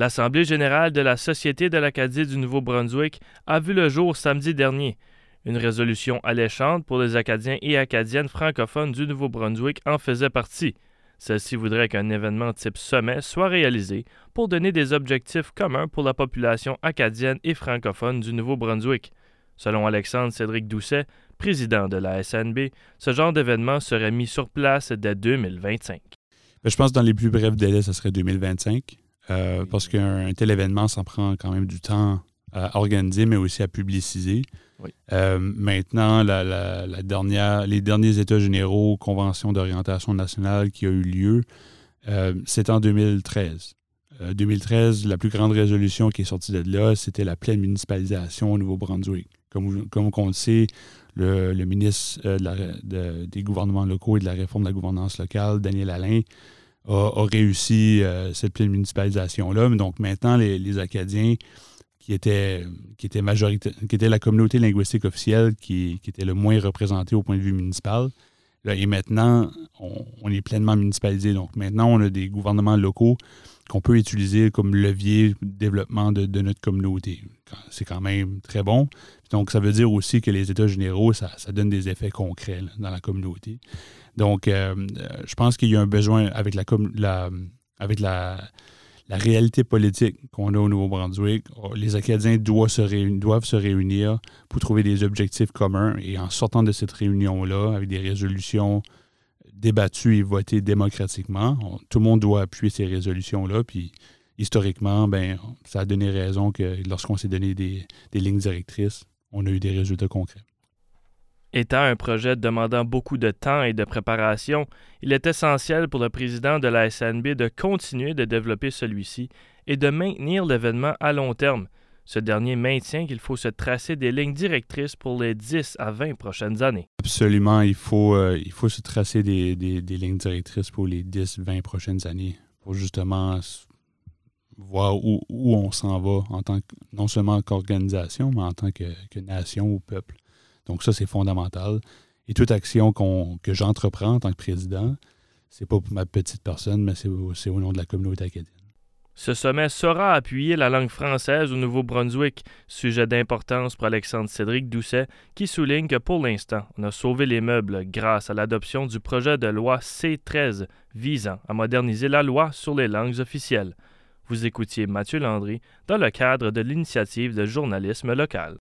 L'Assemblée générale de la Société de l'Acadie du Nouveau-Brunswick a vu le jour samedi dernier. Une résolution alléchante pour les Acadiens et Acadiennes francophones du Nouveau-Brunswick en faisait partie. Celle-ci voudrait qu'un événement type sommet soit réalisé pour donner des objectifs communs pour la population acadienne et francophone du Nouveau-Brunswick. Selon Alexandre Cédric Doucet, président de la SNB, ce genre d'événement serait mis sur place dès 2025. Ben, je pense que dans les plus brefs délais, ce serait 2025. Euh, parce qu'un tel événement, ça prend quand même du temps à organiser, mais aussi à publiciser. Euh, maintenant, la, dernière, les derniers États généraux, Convention d'orientation nationale qui a eu lieu, euh, c'est en 2013. 2013, la plus grande résolution qui est sortie de là, c'était la pleine municipalisation au Nouveau-Brunswick. Comme, comme on le sait, le, ministre des gouvernements locaux et de la réforme de la gouvernance locale, Daniel Alain, a, réussi euh, cette pleine municipalisation-là. Donc maintenant, les, Acadiens qui étaient, qui étaient qui étaient la communauté linguistique officielle qui, était le moins représentée au point de vue municipal. et maintenant, on, est pleinement municipalisé. Donc maintenant, on a des gouvernements locaux qu'on peut utiliser comme levier de développement de, notre communauté. C'est quand même très bon. Donc, ça veut dire aussi que les États généraux, ça, donne des effets concrets dans la communauté. Donc, euh, je pense qu'il y a un besoin avec la, avec la, réalité politique qu'on a au Nouveau-Brunswick. Les Acadiens doivent se, doivent se réunir pour trouver des objectifs communs et en sortant de cette réunion-là, avec des résolutions débattues et votées démocratiquement, tout le monde doit appuyer ces résolutions-là. Puis, historiquement, ben, ça a donné raison que lorsqu'on s'est donné des lignes directrices, on a eu des résultats concrets. Étant un projet demandant beaucoup de temps et de préparation, il est essentiel pour le président de la SNB de continuer de développer celui-ci et de maintenir l'événement à long terme. Ce dernier maintient qu'il faut se tracer des lignes directrices pour les 10 à 20 prochaines années. Absolument, il faut, euh, il faut se tracer des, lignes directrices pour les 10-20 prochaines années pour justement voir où, on s'en va en tant que, non seulement qu'organisation, mais en tant que, que nation ou peuple. Donc ça, c'est fondamental. Et toute action que j'entreprends en tant que président, c'est pas pour ma petite personne, mais c'est au, nom de la communauté acadienne. Ce sommet saura appuyer la langue française au Nouveau-Brunswick, sujet d'importance pour Alexandre Cédric Doucet, qui souligne que pour l'instant, on a sauvé les meubles grâce à l'adoption du projet de loi C13 visant à moderniser la loi sur les langues officielles. Vous écoutiez Mathieu Landry dans le cadre de l'initiative de journalisme local.